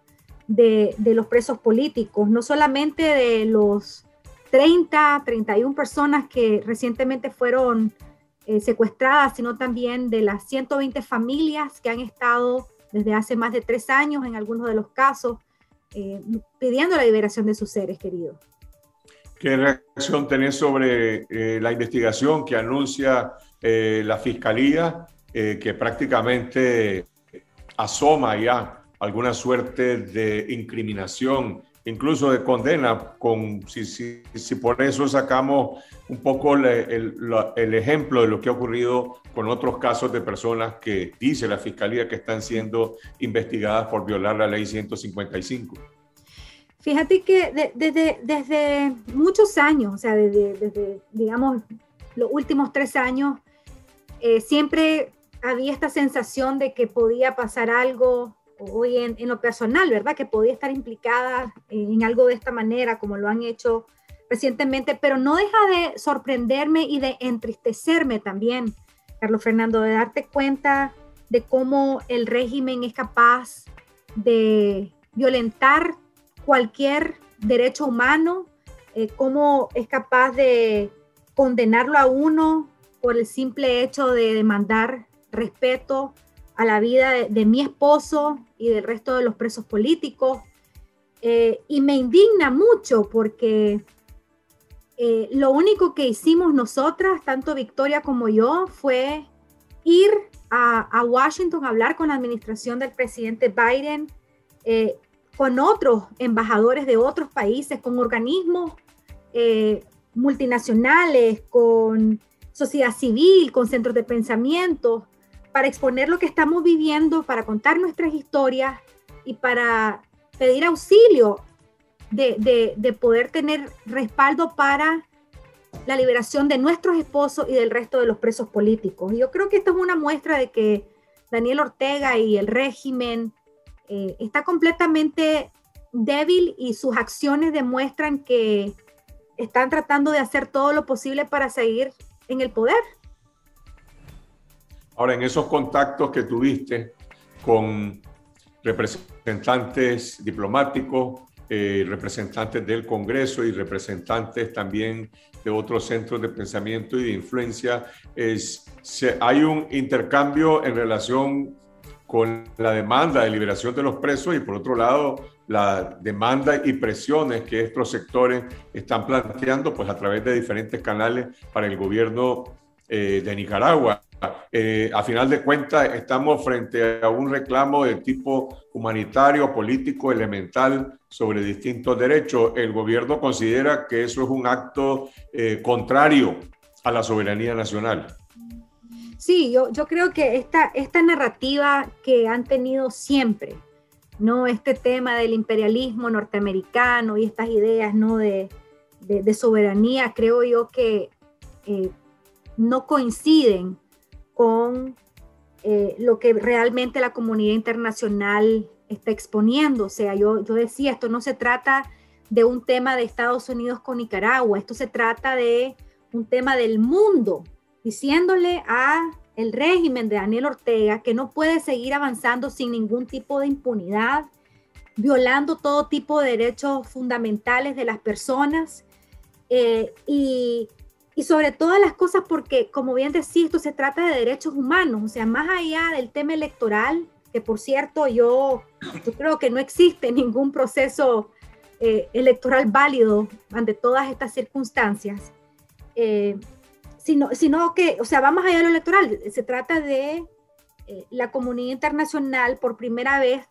de, los presos políticos, no solamente de los 30, 31 personas que recientemente fueron eh, secuestradas, sino también de las 120 familias que han estado desde hace más de tres años en algunos de los casos eh, pidiendo la liberación de sus seres queridos. ¿Qué reacción tenés sobre la investigación que anuncia eh, la fiscalía, eh, que prácticamente asoma ya alguna suerte de incriminación, incluso de condena, con, si, si, si por eso sacamos un poco el, el, ejemplo de lo que ha ocurrido con otros casos de personas que dice la fiscalía que están siendo investigadas por violar la ley 155. Fíjate que desde, muchos años, o sea, desde, desde, digamos, los últimos tres años, eh, siempre había esta sensación de que podía pasar algo hoy en, lo personal, ¿verdad? Que podía estar implicada en algo de esta manera, como lo han hecho recientemente, pero no deja de sorprenderme y de entristecerme también, Carlos Fernando, de darte cuenta de cómo el régimen es capaz de violentar cualquier derecho humano, eh, cómo es capaz de condenarlo a uno por el simple hecho de demandar respeto a la vida de, mi esposo y del resto de los presos políticos. Eh, y me indigna mucho porque eh, lo único que hicimos nosotras, tanto Victoria como yo, fue ir a, Washington a hablar con la administración del presidente Biden, eh, con otros embajadores de otros países, con organismos multinacionales, con sociedad civil, con centros de pensamiento, para exponer lo que estamos viviendo, para contar nuestras historias y para pedir auxilio de, de, poder tener respaldo para la liberación de nuestros esposos y del resto de los presos políticos. yo creo que esto es una muestra de que Daniel Ortega y el régimen eh, está completamente débil y sus acciones demuestran que están tratando de hacer todo lo posible para seguir en el poder. Ahora, en esos contactos que tuviste con representantes diplomáticos, eh, representantes del Congreso y representantes también de otros centros de pensamiento y de influencia, es, hay un intercambio en relación con la demanda de liberación de los presos y por otro lado la demanda y presiones que estos sectores están planteando pues a través de diferentes canales para el gobierno eh, de Nicaragua. Eh, a final de cuentas estamos frente a un reclamo de tipo humanitario, político, elemental sobre distintos derechos. El gobierno considera que eso es un acto eh, contrario a la soberanía nacional. Sí, yo, creo que esta, narrativa que han tenido siempre ¿no? Este tema del imperialismo norteamericano y estas ideas, ¿no? De, de, soberanía, creo yo que eh, no coinciden con eh, lo que realmente la comunidad internacional está exponiendo. O sea, yo, yo decía, esto no se trata de un tema de Estados Unidos con Nicaragua, esto se trata de un tema del mundo, diciéndole a el régimen de Daniel Ortega que no puede seguir avanzando sin ningún tipo de impunidad, violando todo tipo de derechos fundamentales de las personas eh, y, y, sobre todas las cosas porque, como bien decís, esto se trata de derechos humanos, o sea, más allá del tema electoral, que por cierto yo, creo que no existe ningún proceso eh, electoral válido ante todas estas circunstancias. Eh, sino, sino que, o sea, vamos allá de lo electoral, se trata de eh, la comunidad internacional por primera vez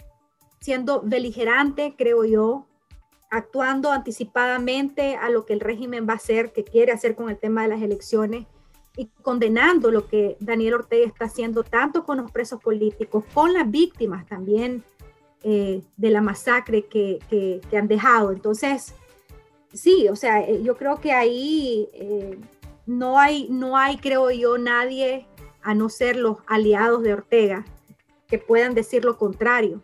siendo beligerante, creo yo, actuando anticipadamente a lo que el régimen va a hacer, que quiere hacer con el tema de las elecciones y condenando lo que Daniel Ortega está haciendo tanto con los presos políticos, con las víctimas también eh, de la masacre que, que, han dejado. Entonces, sí, o sea, eh, yo creo que ahí no hay, no hay, creo yo, nadie, a no ser los aliados de Ortega, que puedan decir lo contrario.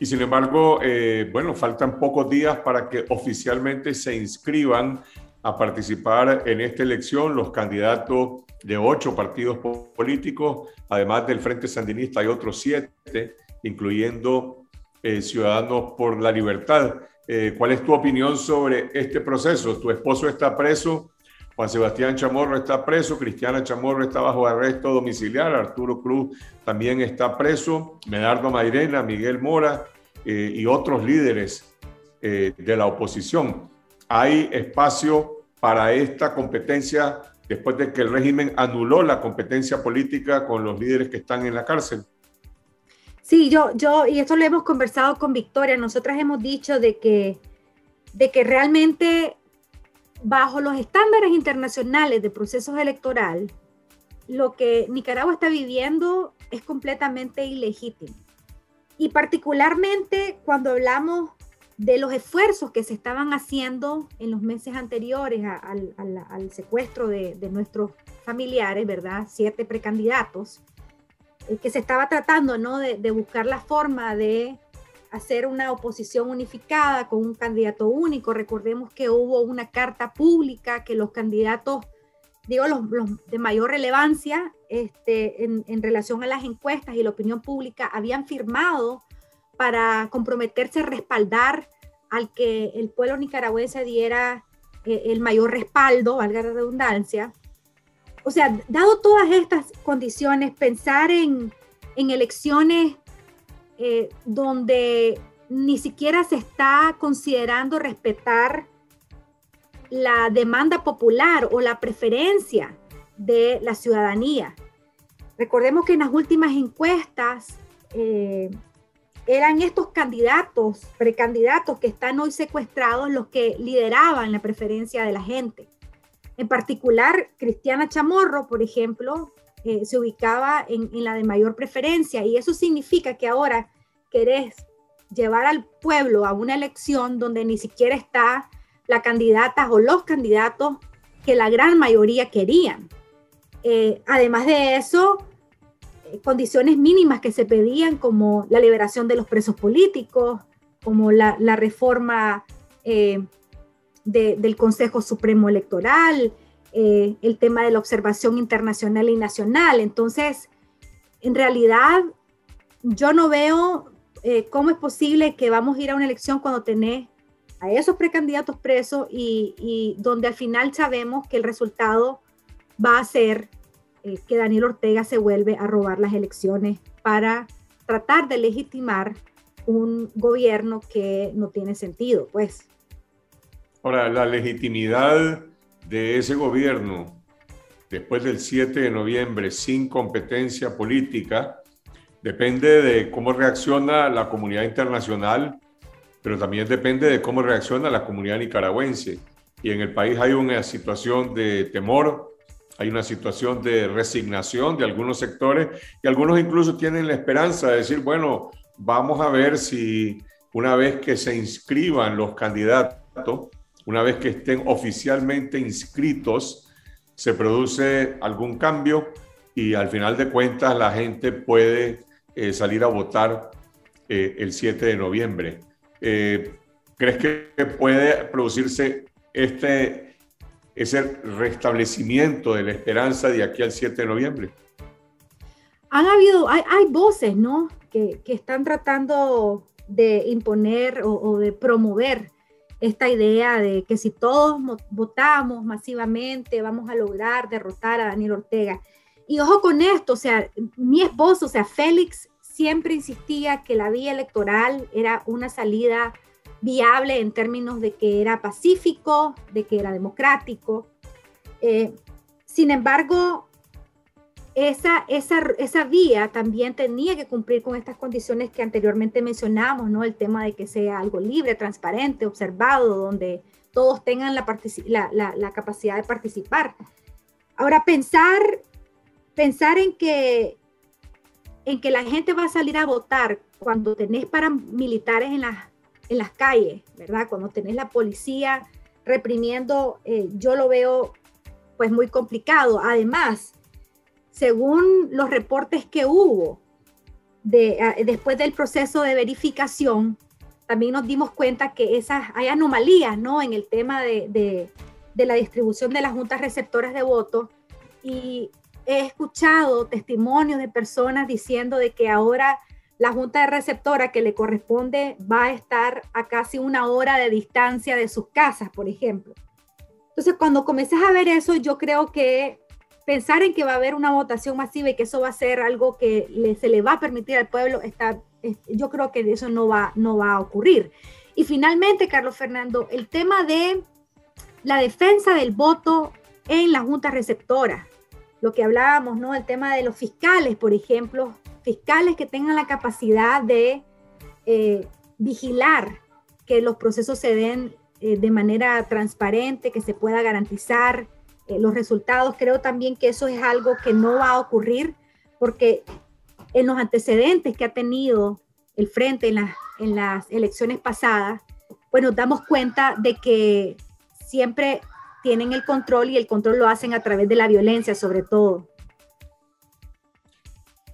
Y sin embargo, eh, bueno, faltan pocos días para que oficialmente se inscriban a participar en esta elección los candidatos de ocho partidos políticos, además del Frente Sandinista hay otros siete, incluyendo eh, Ciudadanos por la Libertad. Eh, ¿Cuál es tu opinión sobre este proceso? Tu esposo está preso, Juan Sebastián Chamorro está preso, Cristiana Chamorro está bajo arresto domiciliar, Arturo Cruz también está preso, Medardo Mairena, Miguel Mora eh, y otros líderes eh, de la oposición. ¿Hay espacio para esta competencia después de que el régimen anuló la competencia política con los líderes que están en la cárcel? Sí, yo, yo, y esto lo hemos conversado con Victoria, nosotras hemos dicho de que, de que realmente bajo los estándares internacionales de procesos electoral, lo que Nicaragua está viviendo es completamente ilegítimo. Y particularmente cuando hablamos de los esfuerzos que se estaban haciendo en los meses anteriores al, secuestro de, de, nuestros familiares, ¿verdad? Siete precandidatos. Eh, que se estaba tratando, ¿no? De, buscar la forma de hacer una oposición unificada con un candidato único. Recordemos que hubo una carta pública que los candidatos, digo, los, de mayor relevancia este, en, en, relación a las encuestas y la opinión pública habían firmado para comprometerse a respaldar al que el pueblo nicaragüense diera eh, el mayor respaldo, valga la redundancia, o sea, dado todas estas condiciones, pensar en, elecciones eh, donde ni siquiera se está considerando respetar la demanda popular o la preferencia de la ciudadanía. Recordemos que en las últimas encuestas eh, eran estos candidatos, precandidatos que están hoy secuestrados los que lideraban la preferencia de la gente. En particular, Cristiana Chamorro, por ejemplo, eh, se ubicaba en, la de mayor preferencia y eso significa que ahora querés llevar al pueblo a una elección donde ni siquiera está la candidata o los candidatos que la gran mayoría querían. Eh, además de eso, eh, condiciones mínimas que se pedían como la liberación de los presos políticos, como la, reforma del Consejo Supremo Electoral, eh, el tema de la observación internacional y nacional. Entonces, en realidad, yo no veo eh, cómo es posible que vamos a ir a una elección cuando tenés a esos precandidatos presos y, donde al final sabemos que el resultado va a ser eh, que Daniel Ortega se vuelve a robar las elecciones para tratar de legitimar un gobierno que no tiene sentido, pues. Ahora, la legitimidad de ese gobierno después del 7 de noviembre sin competencia política depende de cómo reacciona la comunidad internacional, pero también depende de cómo reacciona la comunidad nicaragüense. Y en el país hay una situación de temor, hay una situación de resignación de algunos sectores y algunos incluso tienen la esperanza de decir, bueno, vamos a ver si una vez que se inscriban los candidatos, una vez que estén oficialmente inscritos, se produce algún cambio y al final de cuentas la gente puede eh, salir a votar eh, el 7 de noviembre. Eh, ¿Crees que puede producirse este, ese restablecimiento de la esperanza de aquí al 7 de noviembre? Han habido, hay, hay voces, ¿no? Que, que, están tratando de imponer o, o, de promover esta idea de que si todos votamos masivamente vamos a lograr derrotar a Daniel Ortega. Y ojo con esto, o sea, mi esposo, o sea, Félix siempre insistía que la vía electoral era una salida viable en términos de que era pacífico, de que era democrático. Eh, sin embargo, esa, esa, esa vía también tenía que cumplir con estas condiciones que anteriormente mencionamos, ¿no? El tema de que sea algo libre, transparente, observado, donde todos tengan la, la, la, capacidad de participar. Ahora, pensar, pensar en, que, en que la gente va a salir a votar cuando tenés paramilitares en las en las calles, ¿verdad? Cuando tenés la policía reprimiendo, eh, yo lo veo pues muy complicado. Además, según los reportes que hubo de, después del proceso de verificación, también nos dimos cuenta que esas, hay anomalías ¿no? en el tema de, de, de la distribución de las juntas receptoras de votos y he escuchado testimonios de personas diciendo de que ahora la junta de receptora que le corresponde va a estar a casi una hora de distancia de sus casas, por ejemplo. Entonces, cuando comienzas a ver eso, yo creo que pensar en que va a haber una votación masiva y que eso va a ser algo que se le va a permitir al pueblo, está, yo creo que eso no va, no va a ocurrir. Y finalmente, Carlos Fernando, el tema de la defensa del voto en la junta receptora, lo que hablábamos, ¿no? El tema de los fiscales, por ejemplo, fiscales que tengan la capacidad de eh, vigilar que los procesos se den eh, de manera transparente, que se pueda garantizar eh, los resultados. Creo también que eso es algo que no va a ocurrir porque en los antecedentes que ha tenido el frente en, en las elecciones pasadas, pues damos cuenta de que siempre tienen el control y el control lo hacen a través de la violencia sobre todo.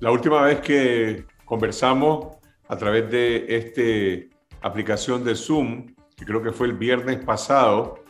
La última vez que conversamos a través de esta aplicación de Zoom, que creo que fue el viernes pasado,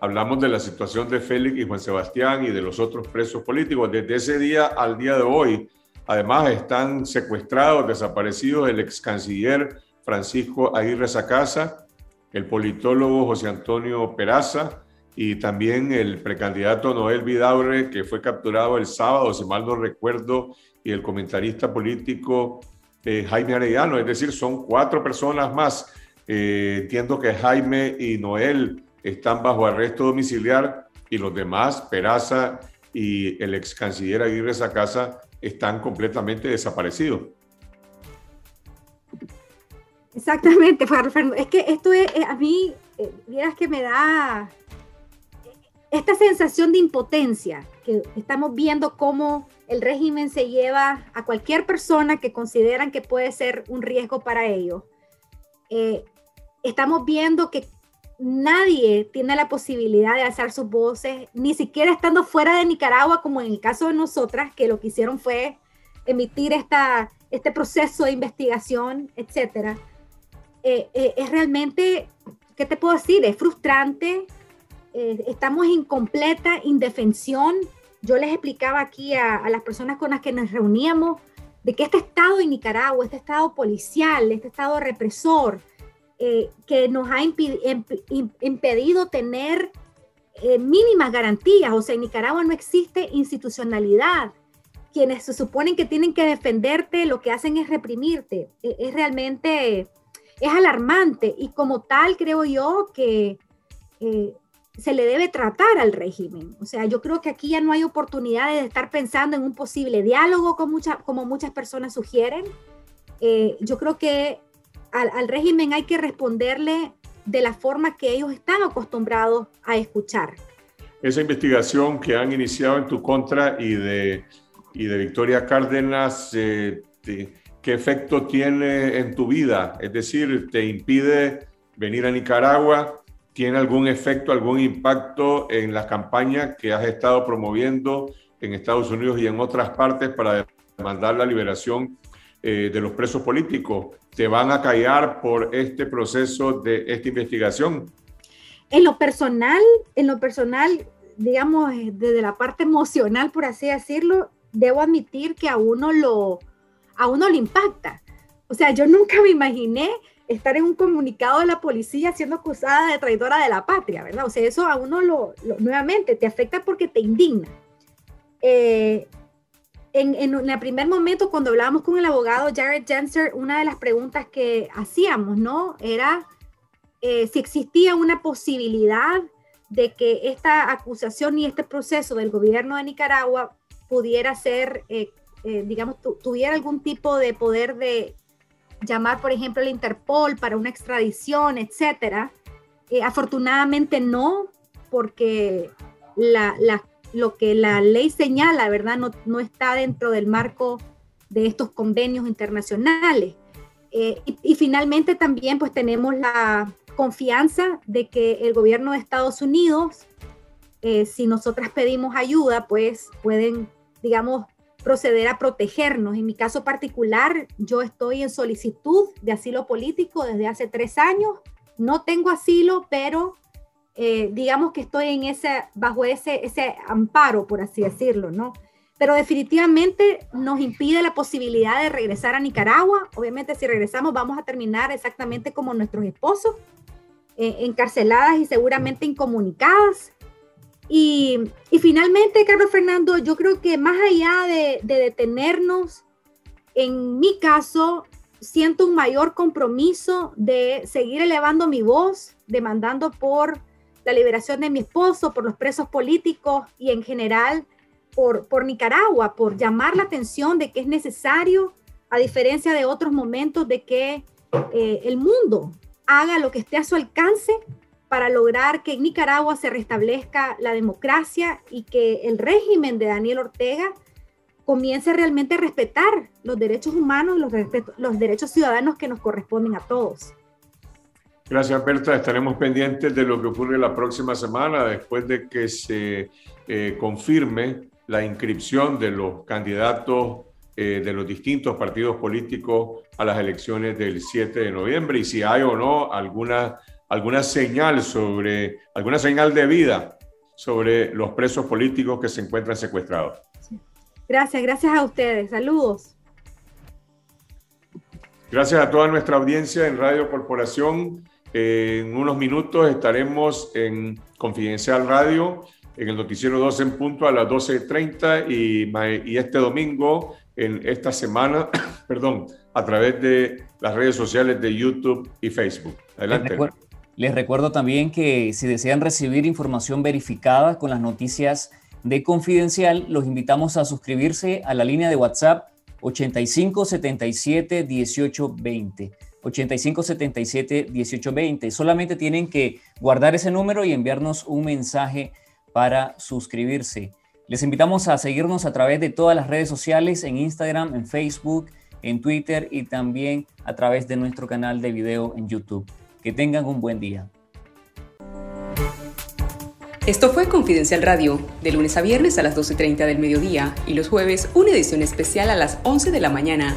hablamos de la situación de Félix y Juan Sebastián y de los otros presos políticos. Desde ese día al día de hoy, además están secuestrados, desaparecidos el ex canciller Francisco Aguirre Sacasa, el politólogo José Antonio Peraza y también el precandidato Noel Vidaure, que fue capturado el sábado, si mal no recuerdo, y el comentarista político eh, Jaime Arellano, es decir, son cuatro personas más. Eh, entiendo que Jaime y Noel están bajo arresto domiciliar y los demás, Peraza y el ex canciller Aguirre Sacasa, están completamente desaparecidos. Exactamente, Es que esto es, a mí, eh, vieras que me da esta sensación de impotencia, que estamos viendo cómo el régimen se lleva a cualquier persona que consideran que puede ser un riesgo para ellos. Eh, estamos viendo que nadie tiene la posibilidad de alzar sus voces, ni siquiera estando fuera de Nicaragua, como en el caso de nosotras, que lo que hicieron fue emitir esta, este proceso de investigación, etc. Eh, eh, es realmente, ¿qué te puedo decir? Es frustrante, estamos en completa indefensión yo les explicaba aquí a, las personas con las que nos reuníamos de que este estado en Nicaragua, este estado policial, este estado represor, eh, que nos ha impedido tener eh, mínimas garantías. O sea, en Nicaragua no existe institucionalidad. Quienes se suponen que tienen que defenderte, lo que hacen es reprimirte. E, es realmente, es alarmante. Y como tal, creo yo que se le debe tratar al régimen. O sea, yo creo que aquí ya no hay oportunidades de estar pensando en un posible diálogo con como muchas personas sugieren. Eh, yo creo que al, régimen hay que responderle de la forma que ellos están acostumbrados a escuchar. Esa investigación que han iniciado en tu contra y de, y de Victoria Cárdenas, eh, ¿qué ¿qué efecto tiene en tu vida? Es decir, ¿te impide venir a Nicaragua? ¿Tiene algún efecto, algún impacto en la campaña que has estado promoviendo en Estados Unidos y en otras partes para demandar la liberación eh, de los presos políticos? ¿Te van a callar por este proceso de esta investigación? En lo personal, en lo personal, digamos, desde la parte emocional, por así decirlo, debo admitir que a uno lo, a uno le impacta. O sea, yo nunca me imaginé estar en un comunicado de la policía siendo acusada de traidora de la patria, ¿verdad? O sea, eso a uno lo, nuevamente te afecta porque te indigna. Eh, en, en, el primer momento, cuando hablábamos con el abogado Jared Jenser, una de las preguntas que hacíamos, ¿no? Era eh, si existía una posibilidad de que esta acusación y este proceso del gobierno de Nicaragua pudiera ser, eh, eh, digamos, tuviera algún tipo de poder de llamar, por ejemplo, al Interpol para una extradición, etcétera. afortunadamente no, porque la, la lo que la ley señala, ¿verdad? No, no está dentro del marco de estos convenios internacionales. Eh, y, finalmente también pues tenemos la confianza de que el gobierno de Estados Unidos, eh, si nosotras pedimos ayuda, pues pueden, digamos, proceder a protegernos. En mi caso particular, yo estoy en solicitud de asilo político desde hace tres años. No tengo asilo, pero eh, digamos que estoy en ese, bajo ese, ese amparo, por así decirlo, ¿no? Pero definitivamente nos impide la posibilidad de regresar a Nicaragua. Obviamente si regresamos vamos a terminar exactamente como nuestros esposos, eh, encarceladas y seguramente incomunicadas. Y, y, finalmente, Carlos Fernando, yo creo que más allá de, de detenernos, en mi caso, siento un mayor compromiso de seguir elevando mi voz, demandando por la liberación de mi esposo, por los presos políticos y en general por, por Nicaragua, por llamar la atención de que es necesario, a diferencia de otros momentos, de que eh, el mundo haga lo que esté a su alcance para lograr que en Nicaragua se restablezca la democracia y que el régimen de Daniel Ortega comience realmente a respetar los derechos humanos y los, los derechos ciudadanos que nos corresponden a todos. Gracias, Berta. Estaremos pendientes de lo que ocurre la próxima semana después de que se eh, confirme la inscripción de los candidatos eh, de los distintos partidos políticos a las elecciones del 7 de noviembre y si hay o no alguna, alguna señal sobre, alguna señal de vida sobre los presos políticos que se encuentran secuestrados. Gracias, gracias a ustedes. Saludos. Gracias a toda nuestra audiencia en Radio Corporación. En unos minutos estaremos en Confidencial Radio, en el noticiero 12 en punto a las 12.30 y, y este domingo, en esta semana, perdón, a través de las redes sociales de YouTube y Facebook. Adelante. Les, les recuerdo también que si desean recibir información verificada con las noticias de Confidencial, los invitamos a suscribirse a la línea de WhatsApp 85 77 18 20. 8577 1820. Solamente tienen que guardar ese número y enviarnos un mensaje para suscribirse. Les invitamos a seguirnos a través de todas las redes sociales, en Instagram, en Facebook, en Twitter y también a través de nuestro canal de video en YouTube. Que tengan un buen día. Esto fue Confidencial Radio, de lunes a viernes a las 12.30 del mediodía y los jueves una edición especial a las 11 de la mañana.